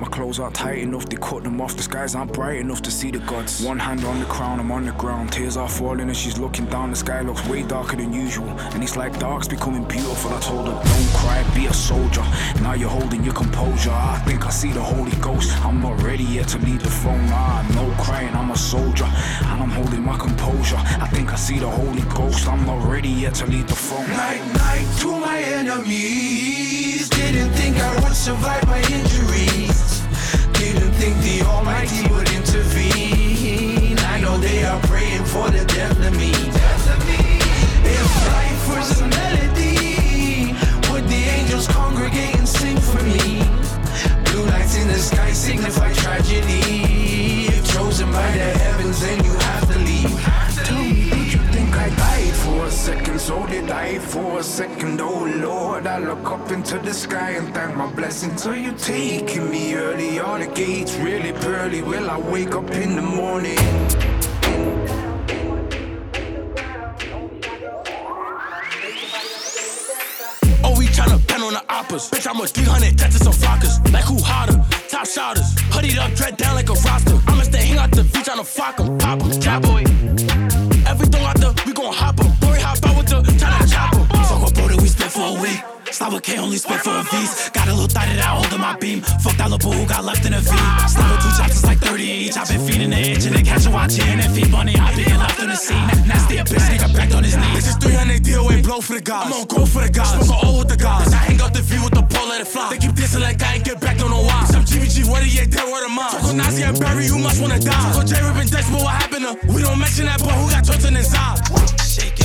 My clothes aren't tight enough, they cut them off. The skies aren't bright enough to see the gods. One hand on the crown, I'm on the ground. Tears are falling and she's looking down. The sky looks way darker than usual. And it's like dark's becoming beautiful. I told her, don't cry, be a soldier. Now you're holding your composure. I think I see the Holy Ghost. I'm not ready yet to leave the throne. Nah, no crying, I'm a soldier. And I'm holding my composure. I think I see the Holy Ghost. I'm not ready yet to leave the throne. Night, night to my enemies. Didn't think I would survive my injuries. Didn't think the Almighty would intervene. I know they are praying for the death of me. If life was a melody, would the angels congregate and sing for me? Blue lights in the sky signify tragedy. If chosen by the heavens, then you a second? So did I for a second? Oh Lord, I look up into the sky and thank my blessings. Are you taking me early? Are the gates really pearly? Will I wake up in the morning? Oh, we tryna pen on the oppas. Bitch, I'm a 300 dead to some flockers. Like who hotter? Top shotters. Hoodied up, dread down like a roster. I'ma stay hang out the beach on the flock 'em. Pop 'em, trap Slava K only spit for a V's. Got a little thigh that I hold in my beam. Fuck that little boo who got left in a V. Slava two chops it's like 30 each. i been feeding the itch and then catch a watch in and feed bunny. I been left on the scene. Nasty a bitch, nigga back on his knees. This is 300 deal, ain't blow for the guys. I'm on go for the guys. Smoke a O with the guys. I hang out the V with the pole, let it fly. They keep dissing like I ain't get back, don't know why. Some GBG, what he ain't dead, word of mine. Talk on Nazi and Barry, you must wanna die. Talk on J Rip and Dex, but what happened to? We don't mention that boy who got tortured inside. Shake it, shake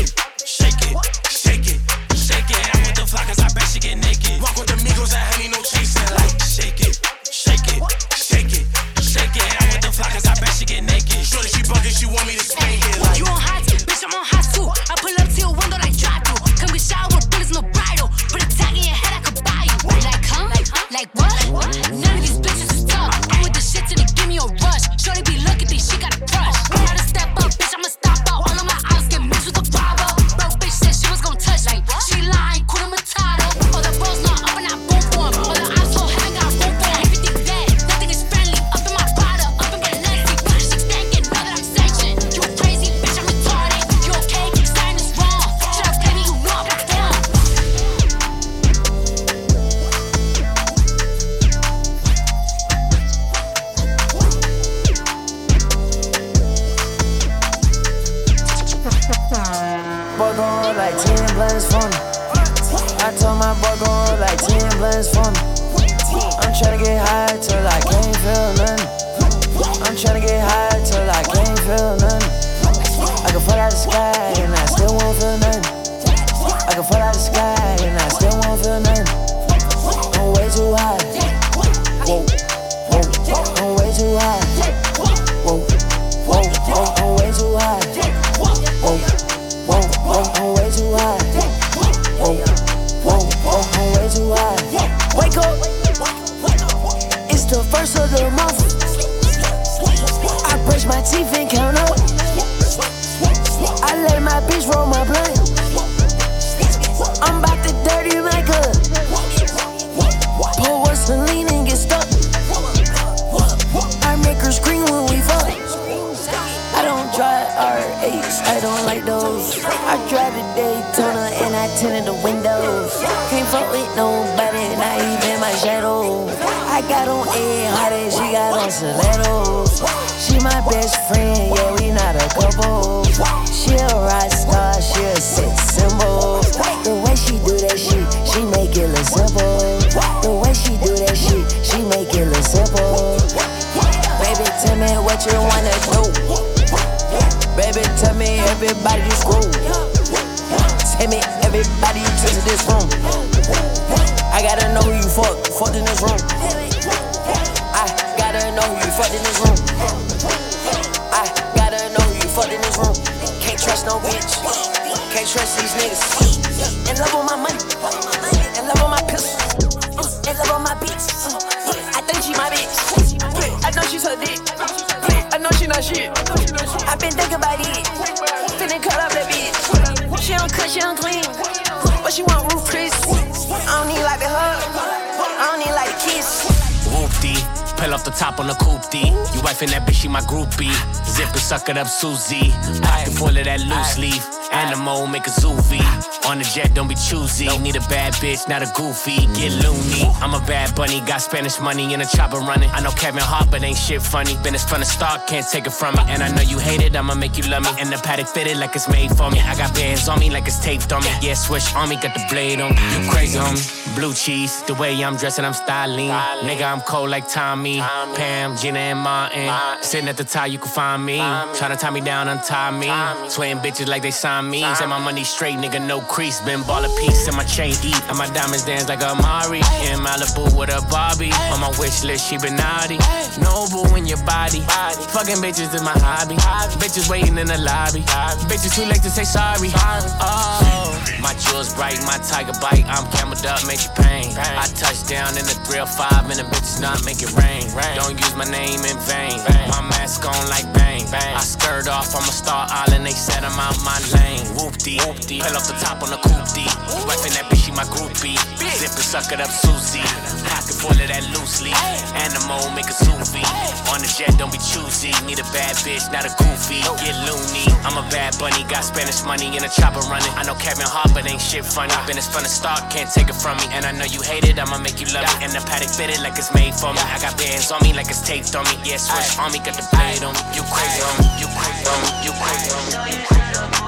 Whoa, suck it up, Susie. Pocket full of that loose leaf. Animal, make a zoovie. On the jet, don't be choosy. Need a bad bitch, not a goofy. Get loony. I'm a bad bunny, got Spanish money in a chopper running. I know Kevin Hart, but ain't shit funny. Been from the start, can't take it from me. And I know you hate it, I'ma make you love me. And the paddock fitted like it's made for me. I got bands on me like it's taped on me. Yeah, switch on me, got the blade on me. You crazy, homie. Blue cheese, the way I'm dressing, I'm styling. Nigga, I'm cold like Tommy. Pam, Gina, and Martin. Sitting at the top, you can find me. Tryna tie me down, untie me. Swaying bitches like they signed me. Say my money straight, nigga, no crease. Been ball a piece, and my chain eat. And my diamonds dance like a Mari. In Malibu with a Barbie. On my wish list, she been naughty. Noble in your body. Fucking bitches is my hobby. Bitches waiting in the lobby. Bitches too late to say sorry. Oh, my jewels bright, my tiger bite. I'm cameled up, make you pain. I touch down in the 305 and the bitches not make it rain. Don't use my name in vain. My mask on like bang. I skirt off, I'm a star island. They said I'm out my lane. Whoop dee, whoop dee. Off the top on the coupe D. Wifing that bitch, she my groupie. Zip and suck it up, Susie. Pocket full of that loose leaf. Animal, make a soupy. On the jet, don't be choosy. Need a bad bitch, not a goofy. Get loony. I'm a bad bunny, got Spanish money in a chopper running. I know Kevin Hart, but ain't shit funny. Been as fun as start, can't take it from me. And I know you hate it, I'ma make you love it. And the paddock fitted like it's made for me. I got bands on me like it's taped on me. Yeah, switch on me, got the blade on me. You crazy on me, you crazy on me, you crazy on me. You crazy on me.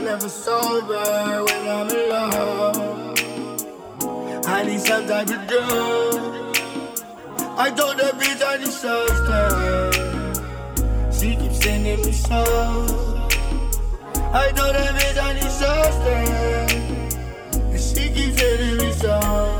I'm never sober when I'm alone. I need some type of drug. I don't that bitch I need substance. She keeps sending me songs. I don't that bitch I need substance. And she keeps sending me songs.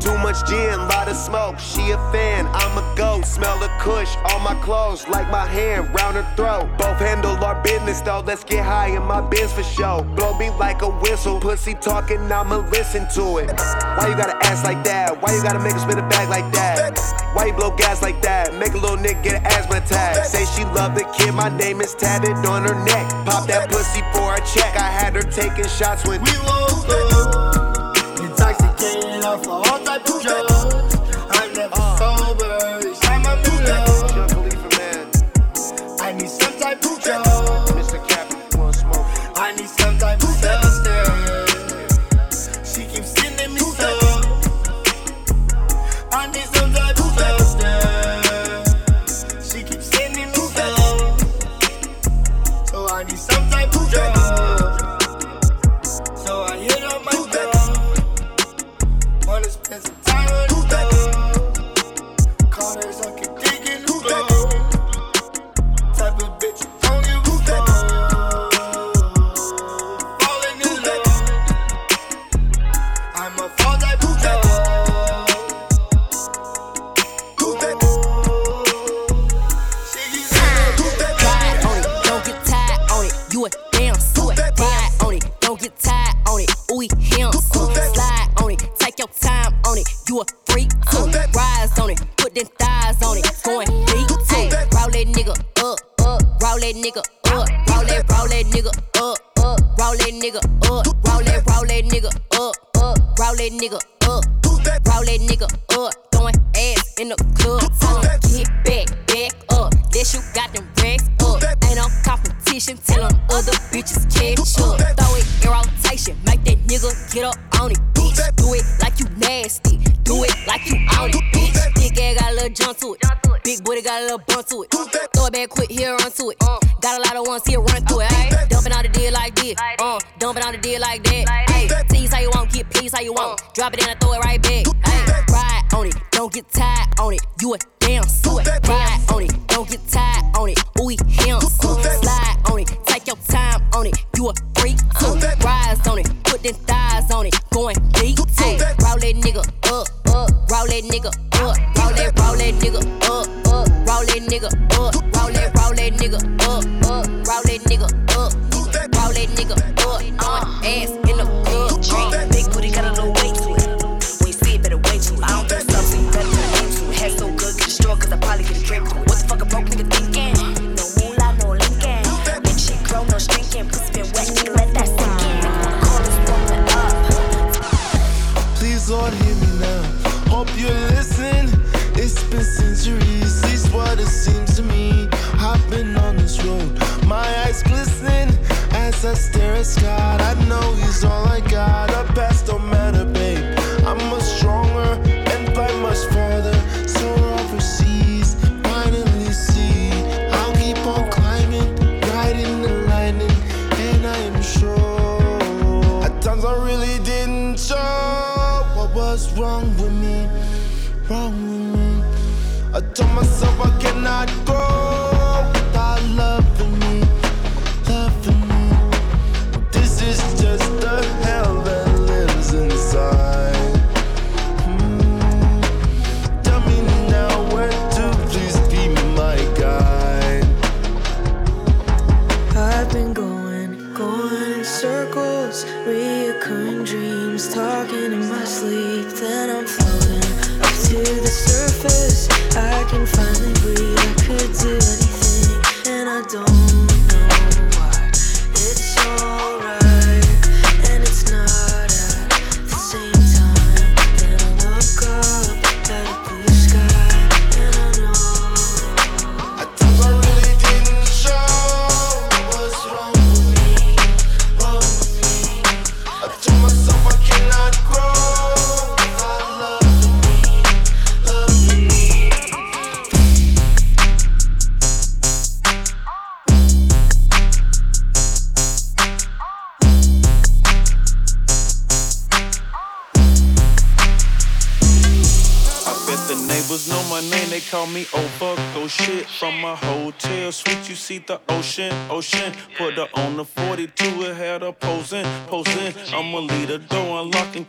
Too much gin, lot of smoke. She a fan, I'm a goat. Smell the kush on my clothes, like my hand round her throat. Both handle our business though, let's get high in my biz for show. Blow me like a whistle, pussy talking, I'ma listen to it. Why you gotta ass like that? Why you gotta make her spin a bag like that? Why you blow gas like that? Make a little nigga get an asthma attack. Say she love the kid, my name is tatted on her neck. Pop that pussy for a check. I had her taking shots when we lost. Her for all type of jobs.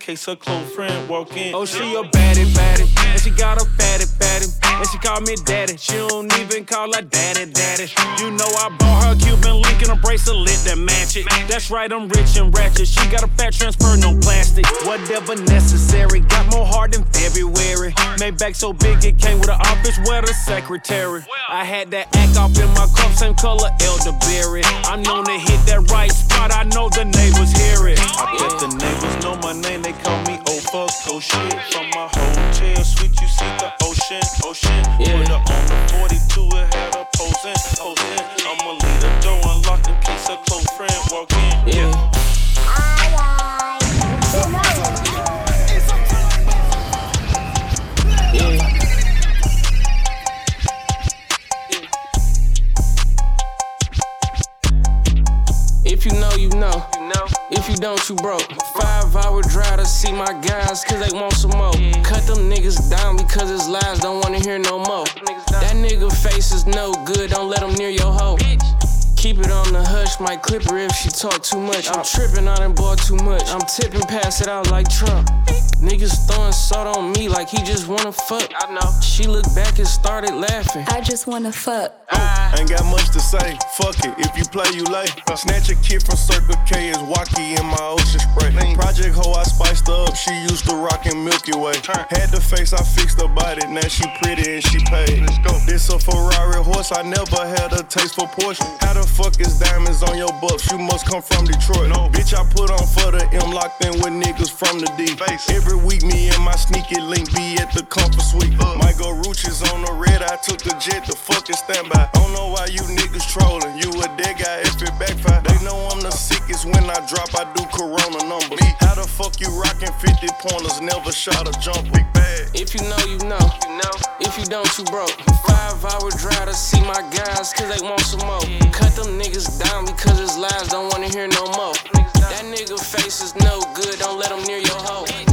case her close friend walk in. Oh, she a baddie, baddie, and she got a fatty, fatty, and she call me daddy. She don't even call her daddy, daddy. You know I bought her Cuban link and a bracelet that match it. That's right, I'm rich and ratchet. She got a fat transfer, no plastic. Whatever necessary, got more heart than February. Made back so big it came with an office where the secretary. I had that act off in my cup, same color elderberry. I'm known to hit that right spot. I know the neighbors hear it. I bet the neighbors know my name. They shit. From my hotel suite, you see the ocean, ocean. Yeah. Put on the 42, it had her posing, posing. I'ma leave the door unlocked in case a close friend walk in. You don't, you broke. Five hour drive to see my guys, cause they want some more. Cut them niggas down because his lies don't wanna hear no more. That nigga face is no good, don't let him near your hoe. Keep it on the hush, might clip her if she talk too much. I'm tripping, I done bought too much. I'm tipping, pass it out like Trump. Niggas throwing salt on me like he just wanna fuck. I know. She looked back and started laughing. I just wanna fuck. Ain't got much to say, fuck it, if you play, you lay. Snatch a kid from Circle K is wacky in my ocean spray. Project hoe, I spiced up, she used to rockin' Milky Way. Had the face, I fixed her body, now she pretty and she paid. Let's go. This a Ferrari horse, I never had a taste for Porsche. How the fuck is diamonds on your bucks? You must come from Detroit. No. Bitch, I put on for the M, locked in with niggas from the D. Every week, me and my sneaky link be at the comfort suite. Might go Ruches on the red, I took the jet, the fuck is standby. Don't know why you niggas trolling. You a dead guy if it backfire. They know I'm the sickest when I drop, I do corona numbers. How the fuck you rockin' 50 pointers, never shot a jump? Big bag. If you know, you know. If you don't, you broke. Five hour drive to see my guys, cause they want some more. Cut them niggas down because his lies don't wanna hear no more. That nigga face is no good, don't let him near your hoe.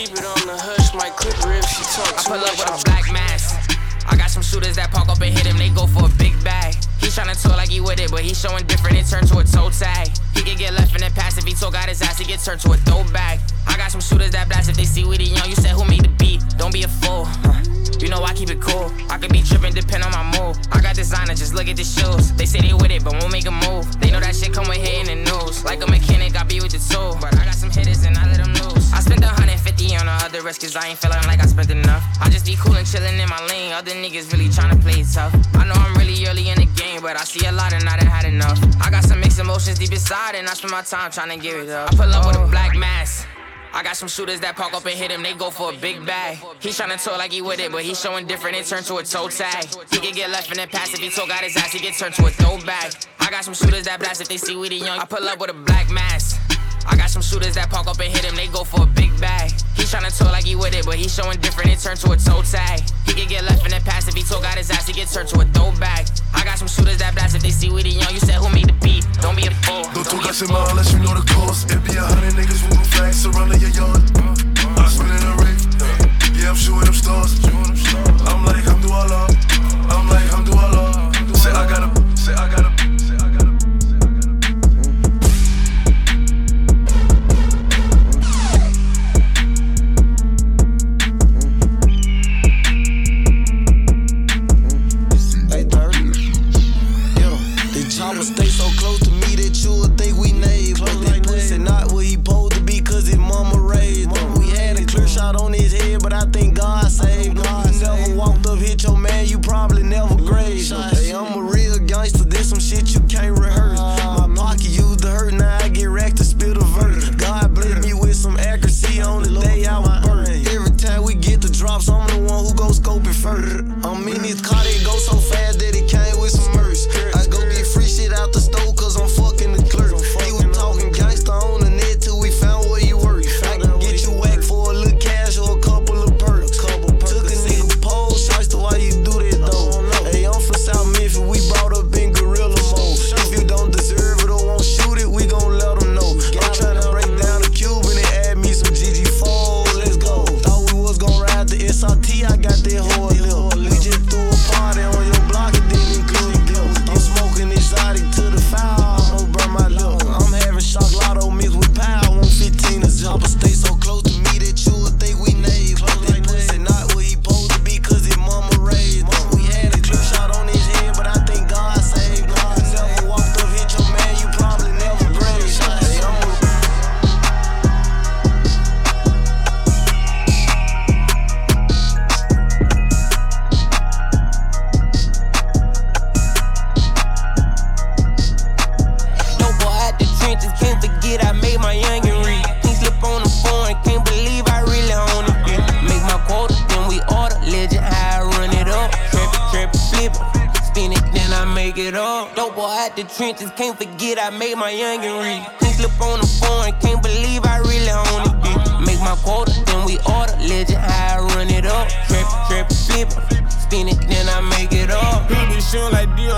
Keep it on the hush, might clip her if she talk I pull up with a black mask. I got some shooters that park up and hit him, they go for a big bag. He tryna talk like he with it, but he showing different, it turned to a toe tag. He can get left in the pass if he talk out his ass, he get turned to a throwback. I got some shooters that blast if they see we the young, you said who made the beat, don't be a fool. Huh. You know I keep it cool. I could be tripping, depend on my mood. I got designer, just look at the shoes. They say they with it, but won't make a move. They know that shit come with hitting the news. Like a mechanic, I be with the tool. But I got some hitters and I let them lose. I spent 150 on the other rest, cause I ain't feeling like I spent enough. I just be cool and chillin' in my lane. Other niggas really tryna play it tough. I know I'm really early in the game, but I see a lot and I done had enough. I got some mixed emotions deep inside, and I spend my time tryna give it up. I pull up with a black mask. I got some shooters that park up and hit him, they go for a big bag. He tryna talk like he with it, but he showing different, it turned to a toe tag. He can get left in the pass if he talk out his ass, he get turned to a throwback. I got some shooters that blast if they see we the young. I pull up with a black mask. I got some shooters that park up and hit him, they go for a big bag. He tryna talk like he with it, but he showing different, it turned to a toe tag. He can get left in the pass if he talk out his ass, he get turned to a throwback. I got some shooters that blast if they see we the young. You said who made the beat? Don't be a fool. Don't talk out your mouth unless you know the cost. It be a hundred niggas moving flags surrounding your yard. I spin in a ring. Yeah, I'm shooting them stars. I'm like, I'm do. I'm like, I'm do. So close to me that you would think we neighbors. Close this pussy not what he supposed to be, cause his mama raised him. We had a clear shot on his head, but I think God saved him. You never walked up, hit your man, you probably never grazed him.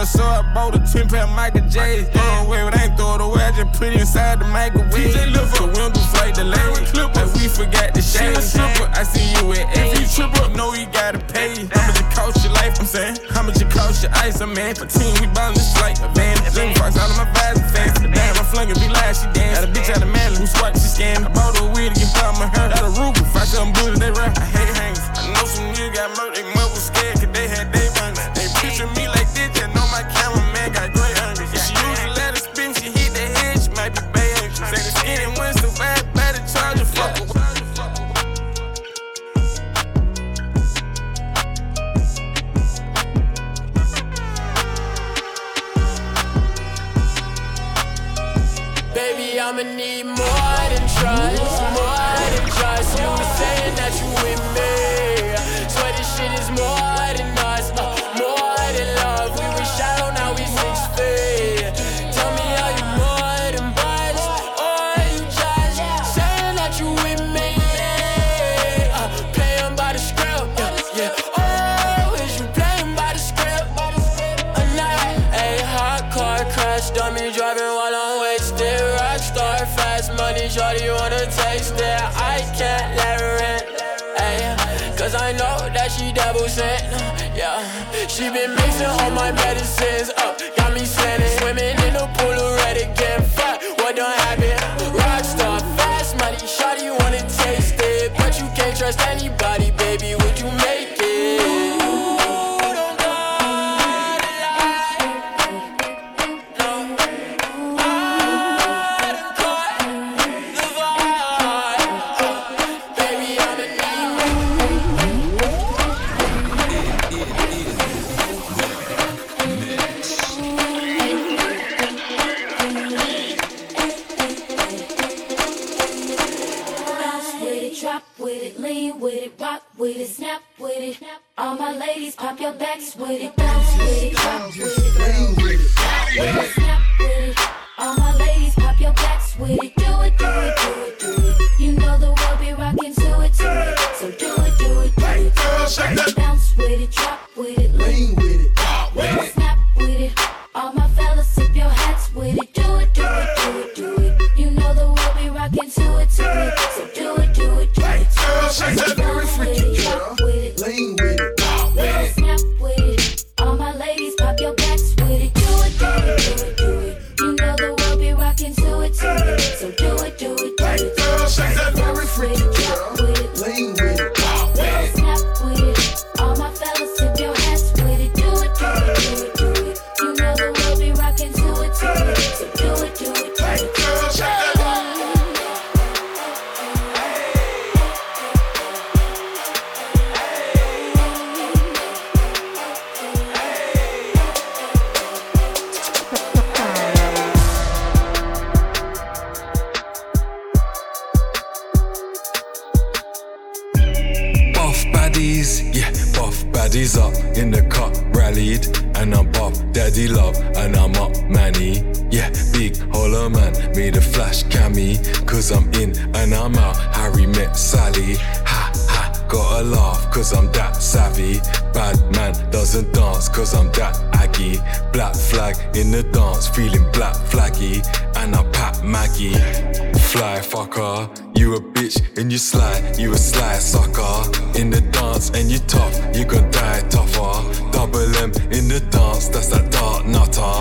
Dior, so I bought a 10 pack Michael J. Throw it away, but I ain't throw it away. I just put it inside the microwave. TJ look for windows like the lane. Like we forgot the shade. I see you with If you triple, know you gotta pay. How much it cost your life? I'm saying. How much it cost your ice? I'm man. For team, we bound this like a van. Jimmy Fox out of my and fans. Damn, I'm flinging, be live, she dance. Got a bitch out of she yeah. She been mixing all my medicines up, got me slanted. Swimming in the pool already, getting fuck. What done happen? Rockstar fast money, shorty wanna taste it. But you can't trust anybody, Black flag in the dance, feeling black flaggy, and I pat Maggie. Fly fucker, you a bitch and you sly, you a sly sucker. In the dance and you tough, you gon' die tougher. Double M in the dance, that's that dark nutter.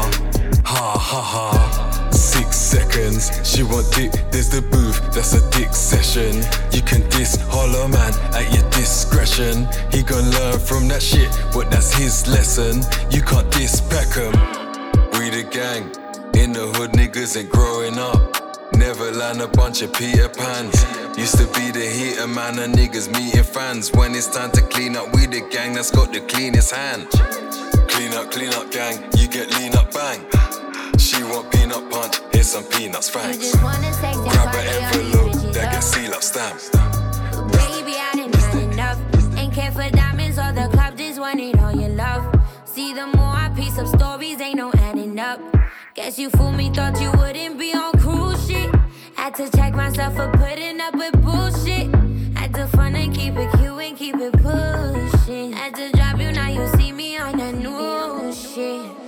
Ha ha ha. Six seconds, she want dick, there's the booth, that's a dick session. You can diss hollow man at your discretion. He gon' learn from that shit, but that's his lesson. You can't diss Peckham. We the gang, in the hood niggas ain't growing up. Never land a bunch of Peter Pans. Used to be the heater man and niggas meeting fans. When it's time to clean up, we the gang that's got the cleanest hand. Clean up, clean up, gang, you get lean up, bang. She want peanut punch, here's some peanuts, thanks. Grab an envelope, that get seal up stamped. Baby, I didn't have enough. Ain't care for diamonds or the club, just wanted all your love. See, the more I piece up stories, ain't no adding up. Guess you fooled me, thought you wouldn't be on cruise shit. Had to check myself for putting up with bullshit. Had to fun and keep it cute and keep it pushing. Had to drop you, now you see me on that new shit.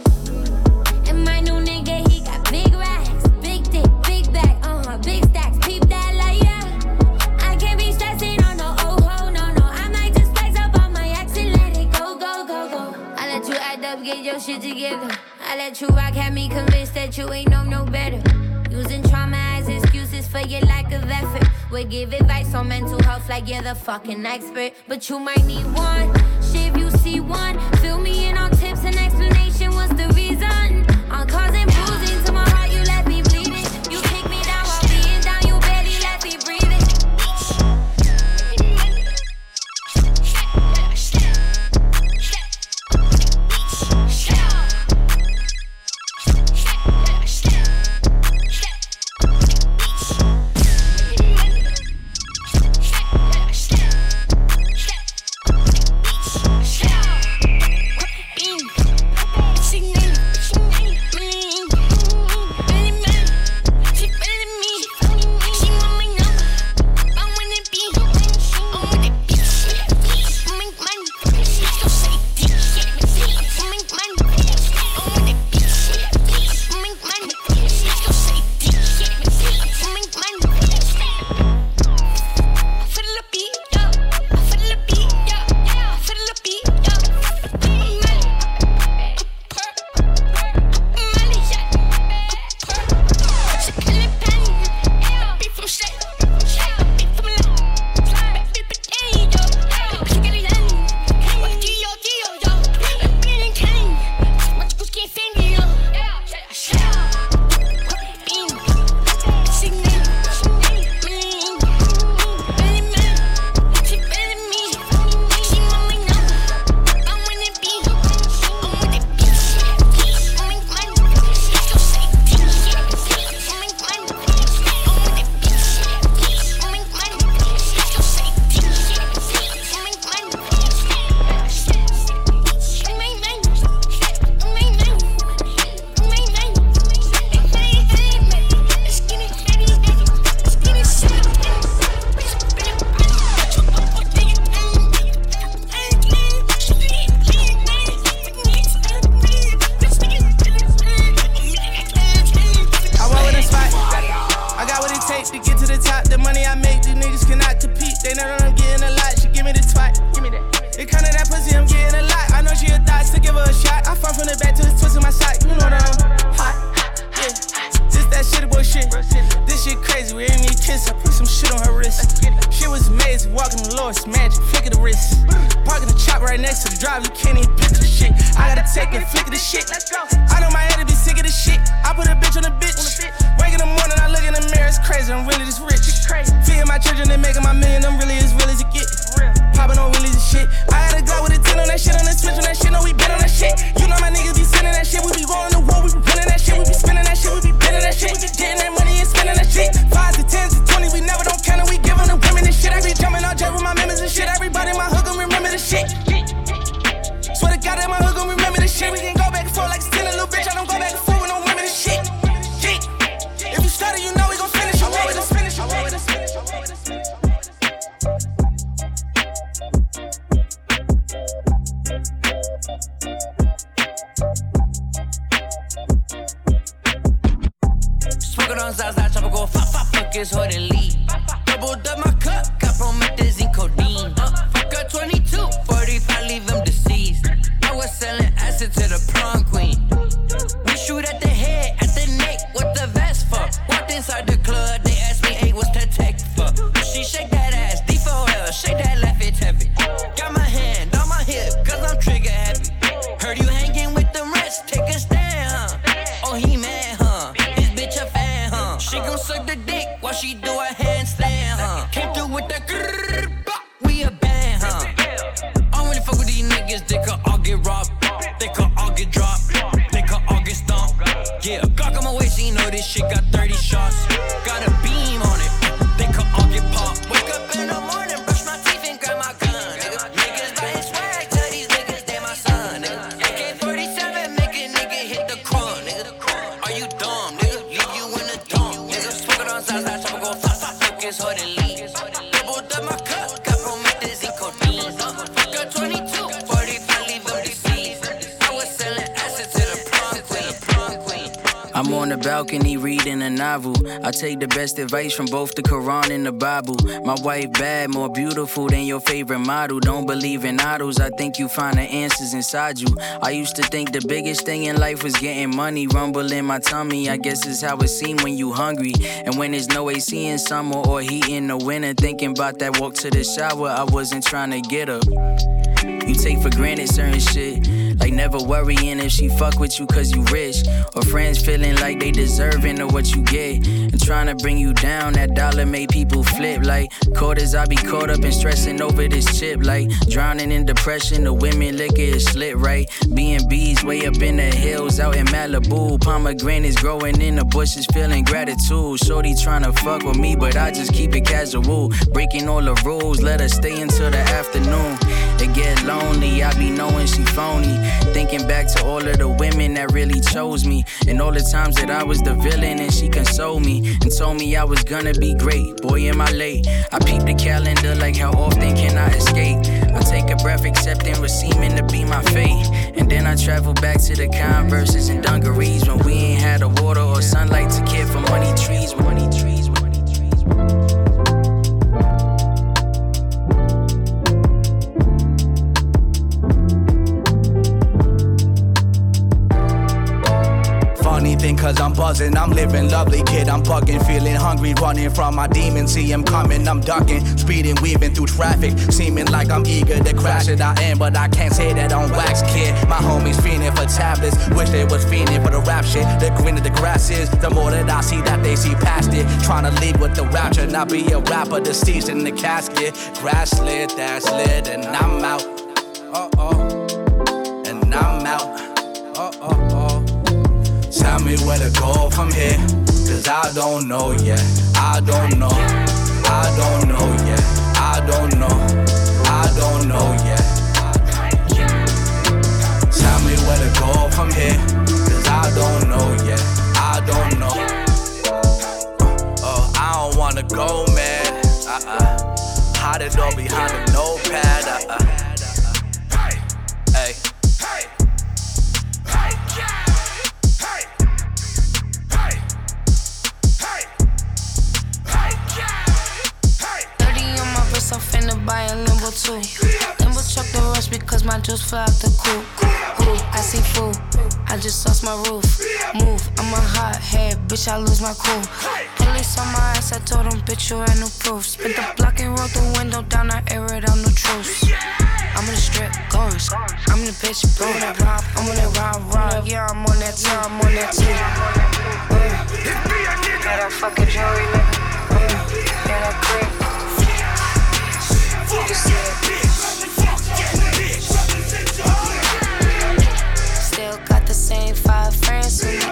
your shit together. I let you rock, had me convinced that you ain't know no better. Using trauma as excuses for your lack of effort. We give advice on mental health like you're the fucking expert. But you might need one. Shit, if you see one, fill me in on tips and explanation. What's the reason? the top, the money I make, these niggas cannot compete. They know that I'm getting a lot, she give me the twat. Give me that. It kinda that pussy, I'm getting a lot. I know she a thot, so give her a shot. I fall from the back to the twist of my sock, you know that I'm hot. Yeah. This that shit, boy shit. This shit crazy, we ain't need kiss. I put some shit on her wrist. She was amazing, walking the lowest magic, flick of the wrist. Parking the chop right next to the drive, you can't even picture the shit. I gotta take it, flick of the shit. Let's go. niggas, they could all get robbed. They could all get dropped. They could all get stomped. Yeah, Glock on my waist, you know this shit got 30. I take the best advice from both the Quran and the Bible. My wife bad, more beautiful than your favorite model. Don't believe in idols. I think you find the answers inside you. I used to think the biggest thing in life was getting money. Rumble in my tummy. I guess it's how it seems when you hungry. And when there's no AC in summer or heat in the winter. Thinking about that walk to the shower. I wasn't trying to get up. You take for granted certain shit. Like never worrying if she fuck with you cause you rich. Or friends feeling like they deserving of what you get. And trying to bring you down, that dollar made people flip. Like quarters, I be caught up in stressing over this chip. Like drowning in depression, the women liquor is slit right. Bees way up in the hills out in Malibu. Pomegranates growing in the bushes, feeling gratitude. Shorty trying to fuck with me, but I just keep it casual. Breaking all the rules, let her stay until the afternoon. It get lonely, I be knowing she phony. Thinking back to all of the women that really chose me. And all the times that I was the villain and she consoled me. And told me I was gonna be great. Boy, am I late. I peep the calendar like how often can I escape? I take a breath, accepting what's seeming to be my fate. And then I travel back to the converses and dungarees when we ain't had a water or sunlight to care for money trees. Money trees. Buzzing, I'm living lovely, kid. I'm bugging, feeling hungry, running from my demons. See him coming, I'm ducking, speeding, weaving through traffic. Seeming like I'm eager to crash it. I am, but I can't say that on wax, kid. My homies fiending for tablets, wish they was fiending for the rap shit. The greener the grass is, the more that I see that they see past it. Trying to lead with the rapture, not be a rapper, deceased in the casket. Grass lit, that's lit, and I'm out. Uh oh. And I'm out. Me where to go from here. Cause I don't know yet. I don't know. I don't know yet. I don't know. I don't know yet. Tell me where to go from here. Cause I don't know yet. I don't know. Oh, I don't wanna go, man. Uh uh. Hide it all behind a notepad. Uh uh. Too. Lambo truck the rush because my juice fly out the coop. Ooh, I see food. I just lost my roof. Move, I'm a hot head, bitch. I lose my cool. Police on my ass, I told them, bitch, you ain't no proof. Spent the block and rolled the window down, I air it out, no truce. I'm in the strip, going. I'm in the bitch, blowing that rob. I'm on that rob, rob. Yeah, I'm on that time, I'm on that too. Yeah, that fucking jewelry, nigga. Yeah, that crib. Same five friends with me.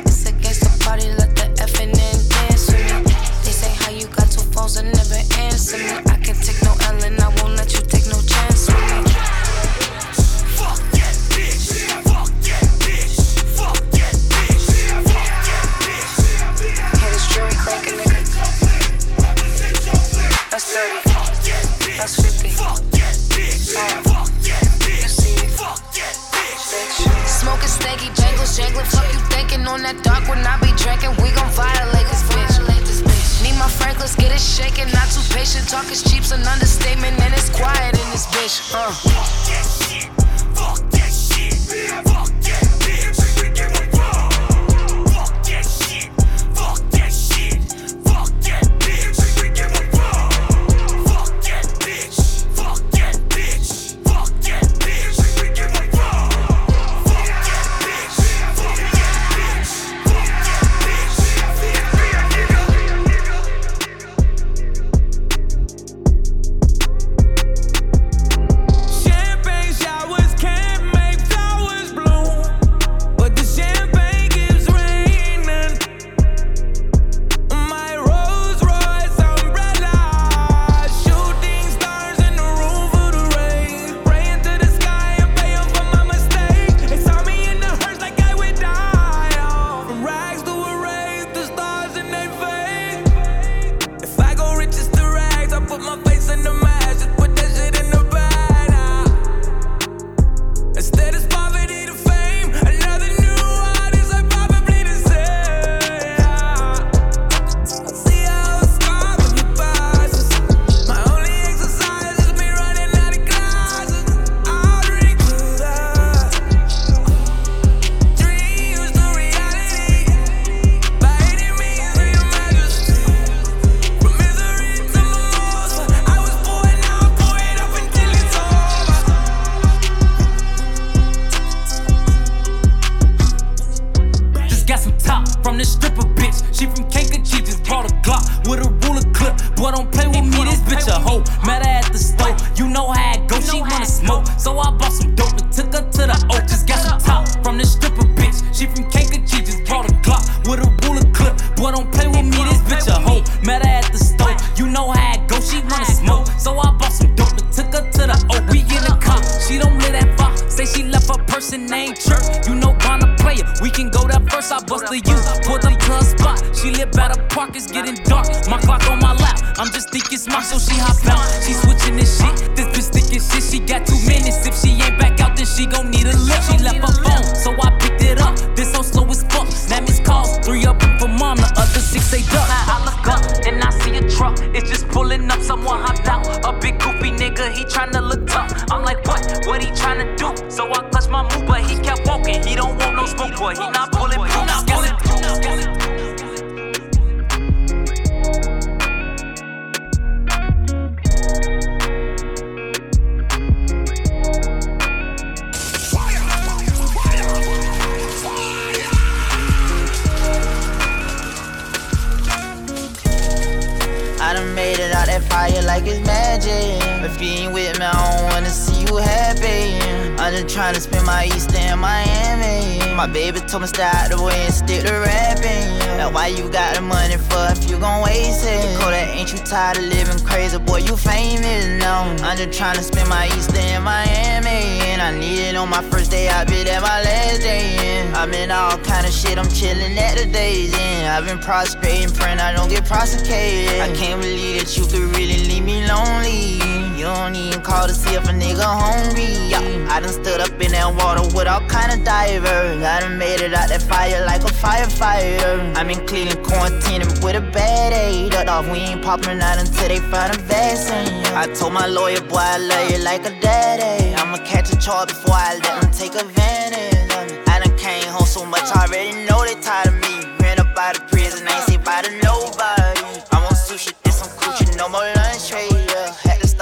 you got the money for if you gon' waste it. Kodak, ain't you tired of living crazy? Boy, you famous now. I'm just trying to spend my Easter in Miami. And I need it on my first day, I bit there my last day. And I'm in all kind of shit, I'm chilling at the days end. I've been prostrating, praying I don't get prosecuted. I can't believe that you could really leave me lonely. You don't even call to see if a nigga hungry. Yeah. I done stood up in that water with all kind of divers. I done made it out that fire like a firefighter. I'm in Cleveland quarantining with a bad aid. off, we ain't popping out until they find a vaccine. I told my lawyer, boy, I love you like a daddy. I'ma catch a charge before I let him take advantage. Of me. I done came home so much, I already know they tired of me. Ran up out of prison, ain't say bye to nobody. I want sushi, this some coochie, no more lunch tray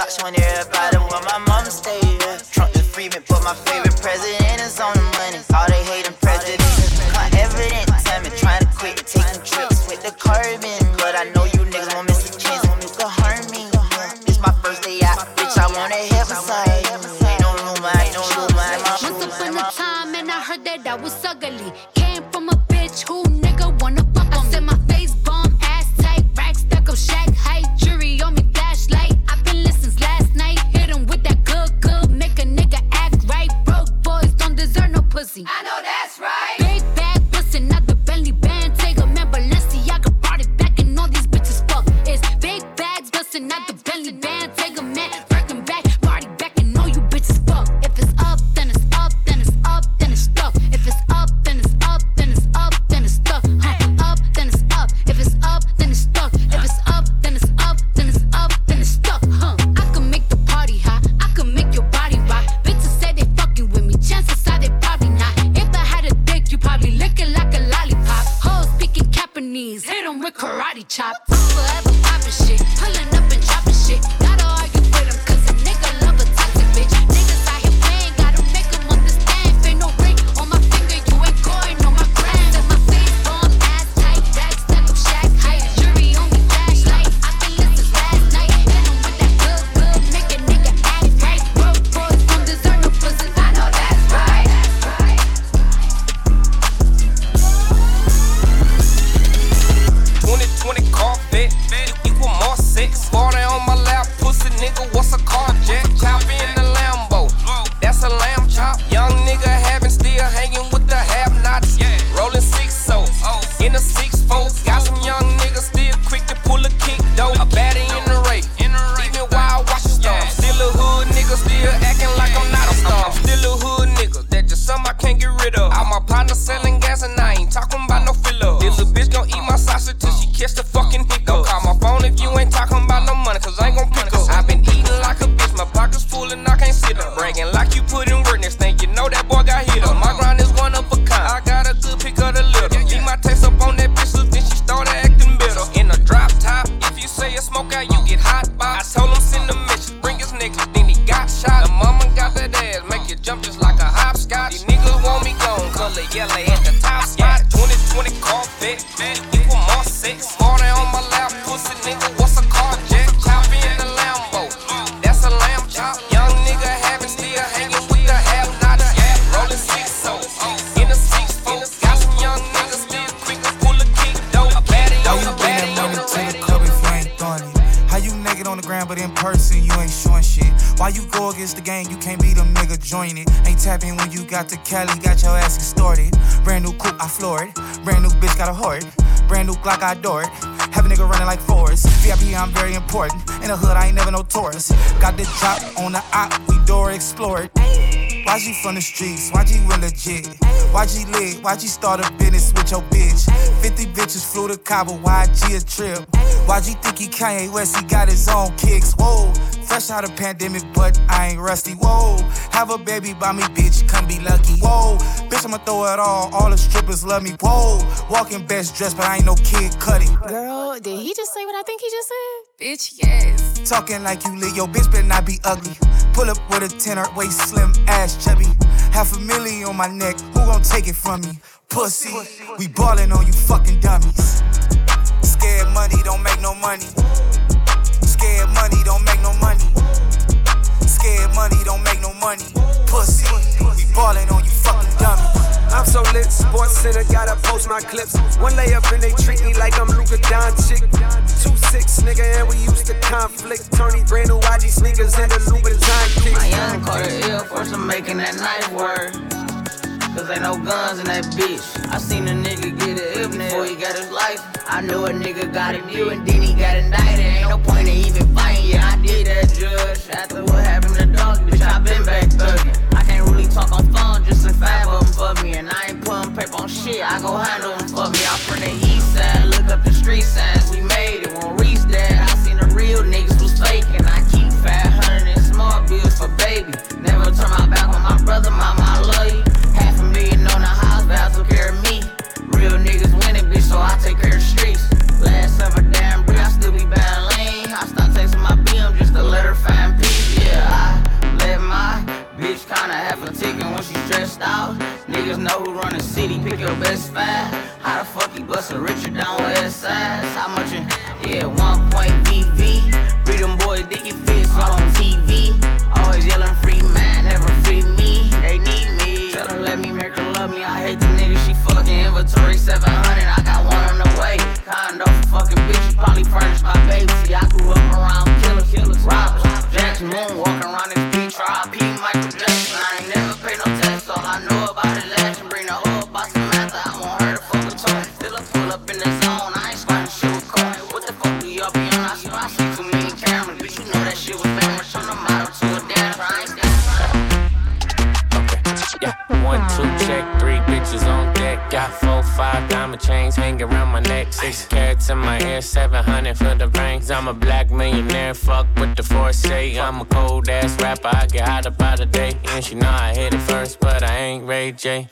blocks on everybody where my mom stay. Trump free me but my favorite. chop. Ground, but in person, you ain't showing shit. Why you go against the game, you can't beat them nigga, join it. Ain't tapping when you got the Cali, got your ass extorted. Brand new coupe, I floor it. Brand new bitch, got a hoard. Brand new Glock, I adore it. Have a nigga running like Forrest. VIP, I'm very important. In the hood, I ain't never no tourist. Got the drop on the op, we door explored. YG from the streets, YG real legit. YG lit, YG start a business with your bitch. 50 bitches flew to Cabo, YG a trip. YG think he Kanye West, he got his own kicks. Whoa, fresh out of pandemic, but I ain't rusty. Whoa, have a baby by me, bitch, come be lucky. Whoa, bitch, I'ma throw it all. All the strippers love me. Whoa, walking best dressed, but I ain't no kid cutting. Girl, did he just say what I think he just said? Bitch, yes. Talking like you lit, yo, bitch better not be ugly. Pull up with a tenor, waist slim, ass chubby. Half a million on my neck, who gon' take it from me? Pussy, we ballin' on you fucking dummies. Scared money don't make no money. Scared money don't make no money. Scared money don't make no money. Pussy, we ballin' on you fucking dummies. I'm so lit, sports center, gotta post my clips. One layup and they treat me like I'm Luka Doncic. Two six, nigga, and we used to conflict. Tony brand new YG sneakers the Louboutin kicks. My young a ill first, I'm making that knife work. Cause ain't no guns in that bitch. I seen a nigga get a ill before he got his life. I knew a nigga got a deal and then he got indicted. Ain't no point in even fighting, yeah, I did that, judge. After what happened to dog, bitch, I been back thuggin'. Can't talk on phone, just in five of them for me. And I ain't putting paper on shit, I go handle them for me. I'm from the east side, look up the street signs, we made it, won't reach that. I seen the real niggas was faking. I keep 500 in small bills for baby. Never turn my back on my brother, I love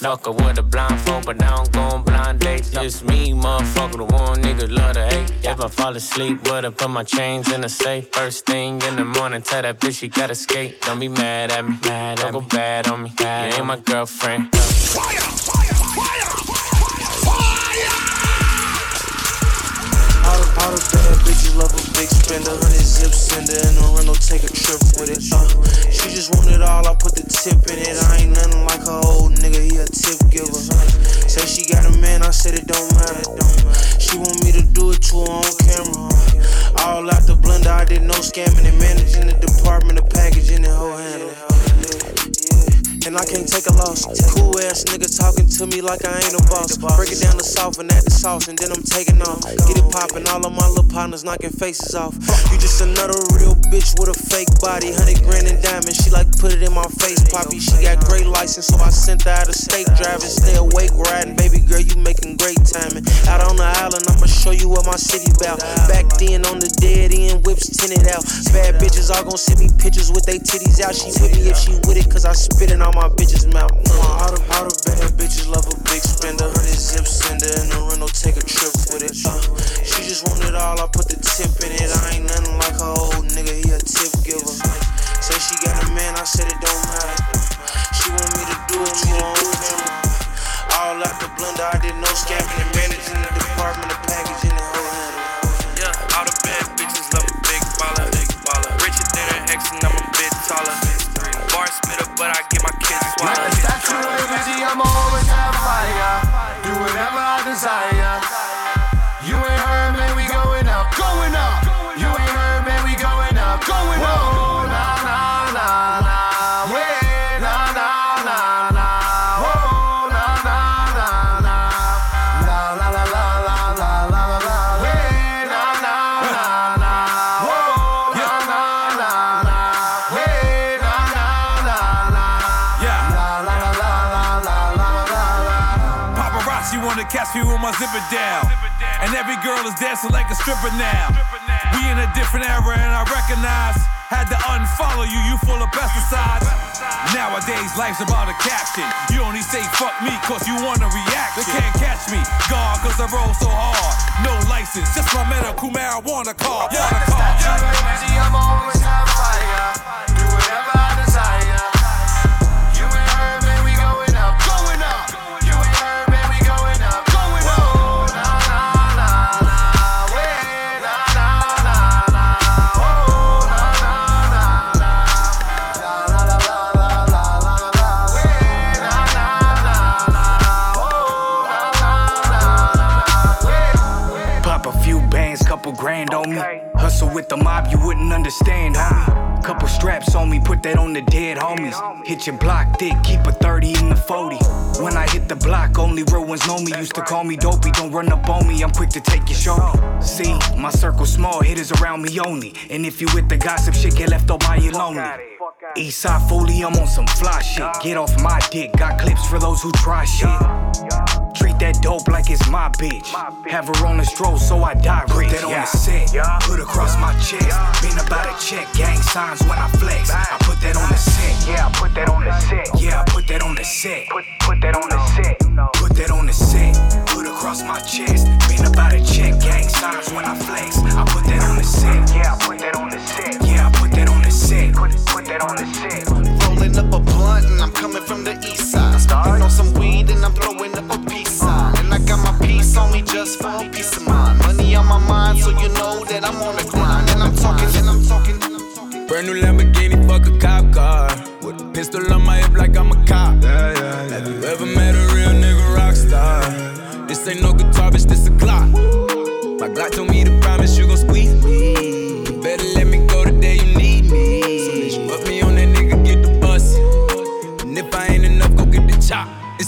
Ray J. Fuck her with a blindfold, but I don't go on blind dates. Just me, motherfucker, the one nigga love to hate. If I fall asleep, with her, put my chains in the safe. First thing in the morning, tell that bitch she gotta skate. Don't be mad at me, mad don't go bad on me. You ain't my girlfriend. Fire, All the, all the bad bitches love a big spender. Hundred zip sender and a rental take a trip with it. Uh, she just want it all, I put the tip in it. I ain't nothing like her old nigga, he a tip giver. Say she got a man, I said it don't matter. She want me to do it to her on camera. All out the blender, I did no scamming and managing the department, the packaging can't take a loss. Cool ass nigga talking to me like I ain't a boss. Break it down to soft and add the sauce, and then I'm taking off. Get it poppin', all of my little partners knocking faces off. You just another real bitch with a fake body. Hundred grand in diamonds, she like put it in my face, poppy. She got great license, so I sent her out of state driving. Stay awake riding, baby girl, you making great timing. Out on the island, I'ma show you what my city bout. Back then on the dead end, whips tinted out. Bad bitches all gon' send me pictures with they titties out. She with me if she with it, cause I spit it on my bitch's mouth. Uh, all, the, all the bad bitches love a big spender. Hundred zip sender and the rental take a trip with it. Uh, she just want it all, I put the tip in it. I ain't nothing like her old nigga, he a tip giver. Say she got a man, I said it don't matter. She want me to do it her own camera. All out the blender, I did no scamming and managing the department, the packaging and whole handle. Yeah, all the bad bitches love a big baller. Richer than her ex, and I'm but I get my kids Like swallowed. a statue of liberty, I'ma always have fire. Do whatever I desire. My zipper down. And every girl is dancing like a stripper now. We in a different era and I recognize. Had to unfollow you, you full of pesticides. Nowadays, life's about a caption. You only say fuck me cause you want a reaction. They can't catch me, gone cause I roll so hard. No license, just my medical marijuana card. Yeah, I'm always on fire. Do whatever I with the mob, you wouldn't understand, homie. Couple straps on me, put that on the dead homies. Hit your block thick, keep a 30 in the 40. When I hit the block, only real ones know me. Used to call me dopey, don't run up on me, I'm quick to take your show. See, my circle small, hitters around me only. And if you with the gossip shit, get left all by you lonely. Eastside Foley, I'm on some fly shit. Get off my dick, got clips for those who try shit. Treat that dope like it's my bitch. Have her on the stroll so I die rich. Put that on the set, put across my chest. Been about a check, gang signs when I flex. I put that on the set. Yeah, I put that on the set. Yeah, I put that on the set. Put, put that on the set. Put that on the set. Put across my chest. Been about a check, gang signs when I flex. I put that on the set. Yeah, I put that on the set. Yeah, I put that on the set. Put, put that on the set. Rolling up a blunt and I'm coming from the east side. Smoking on some weed and I'm throwing up on me just for a peace of mind. Money on my mind, so you know that I'm on the grind. And I'm talking, and I'm talking. Brand new Lamborghini, fuck a cop car. With a pistol on my hip like I'm a cop. Yeah, yeah, yeah. Have you ever met a real nigga rock star? This ain't no guitar, bitch, this a Glock. My Glock told me to promise you gon' squeeze me. You better let me go the day you need me. So bitch, you put me on that nigga, get the bus. And if I ain't enough, go get the chop. It's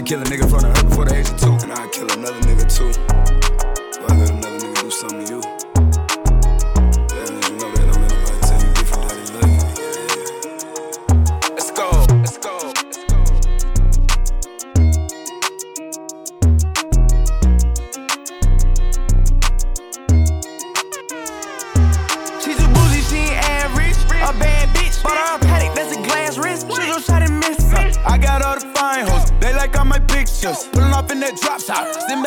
kill a nigga in front of before the age of two. And I kill another nigga too. I let another nigga do something to you.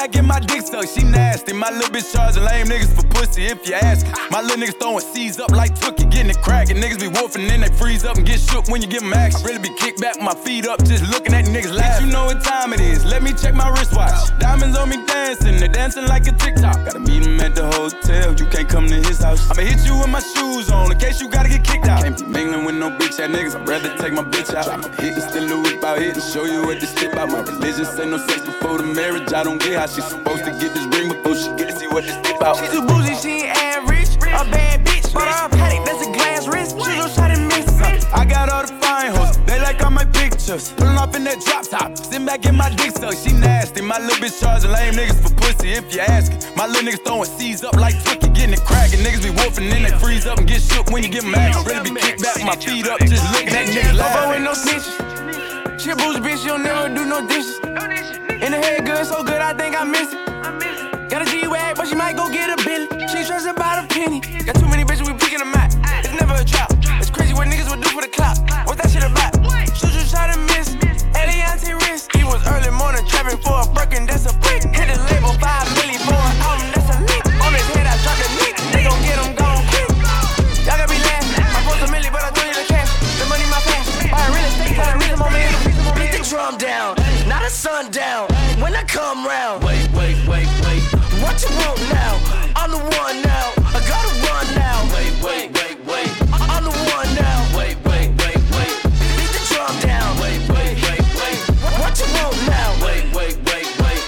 Back in my dick She nasty, my little bitch charging lame niggas for pussy if you ask. My little niggas throwing C's up like Tookie, getting it cracking. Niggas be wolfing, then they freeze up and get shook when you give 'em action. I really be kicked back with my feet up, just looking at niggas laugh. You know what time it is, let me check my wristwatch. Oh. Diamonds on me dancing, they dancing like a TikTok. Gotta meet him at the hotel, you can't come to his house. I'ma hit you with my shoes on in case you gotta get kicked out. Can't be mingling with no bitch ass niggas, I'd rather take my bitch out. I'ma hit this little whip out here and show you what this tip out. My religion say no sex before the marriage. I don't get how she's supposed to get this ring before she get to see what this tip out. She's a bougie, she ain't average. A bad bitch, but her Patek, that's a glass wrist. Shoot your shot and miss. I got all the fine hoes, they like all my pictures. Pulling off in that drop top, sitting back in my dick suck. She nasty, my little bitch charging lame niggas for pussy if you asking. My little niggas throwing C's up like Tookie, getting it cracking. Niggas be wolfing, then they freeze up and get shook when you get mad. Really be kicked back my feet up, just looking at niggas Don't fuck with laughing. no snitches. She a bougie bitch, she don't never do no dishes. In the head good, so good, I think I miss it. Got a G-Wag, but she might go get a Billy. She stressed about a penny. Got too many bitches, we picking them out. It's never a trap. It's crazy what niggas would do for the clout. you want now? I'm the one now. I gotta run now. Wait, wait, wait, wait. I'm the one now. Wait, wait, wait, wait. Beat the drum down. Wait, wait, wait, wait. What you want now? Wait, wait, wait, wait.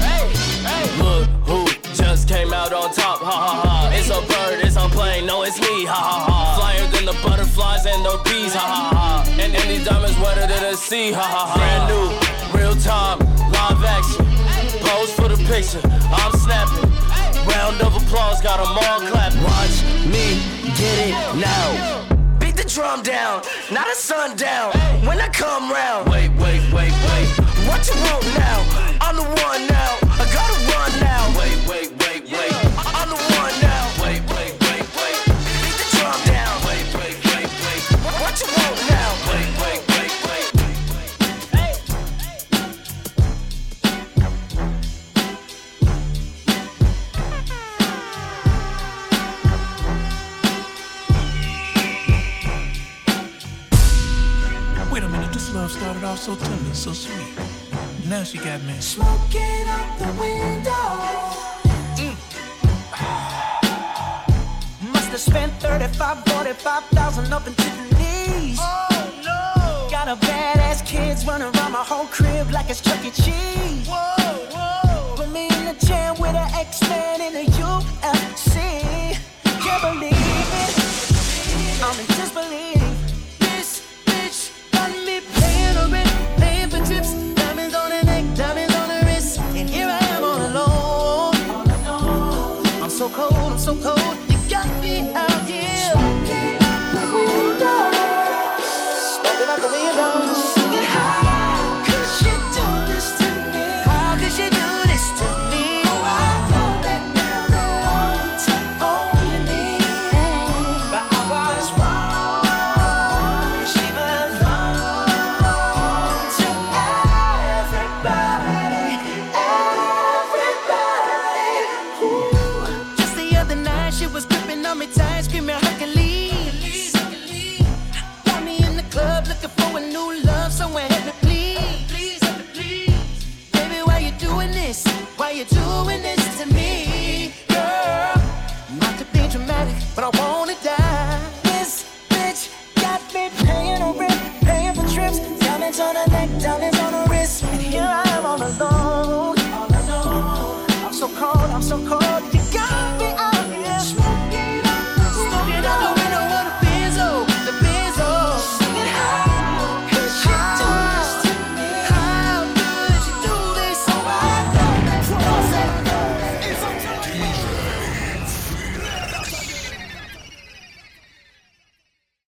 Hey, hey. Look who just came out on top. Ha ha ha. It's a bird. It's a plane. No, it's me. Ha ha ha. Flyer than the butterflies and the bees. Ha ha ha. And, any diamonds wetter than the sea. Ha ha ha. Brand new, real time picture, I'm snapping. Round of applause, got 'em all clapping. Watch me get it now. Beat the drum down, not a sundown. When I come round, Wait, wait, wait, wait. what you want now? I'm the one now. I gotta run now. Wait, wait, wait. Off so tender, so sweet. Now she got me. Smoking out the window. Mm. Must have spent 35, 45,000 up in the. Oh no! Got a badass kids running around my whole crib like it's Chuck E. Cheese. Whoa, whoa!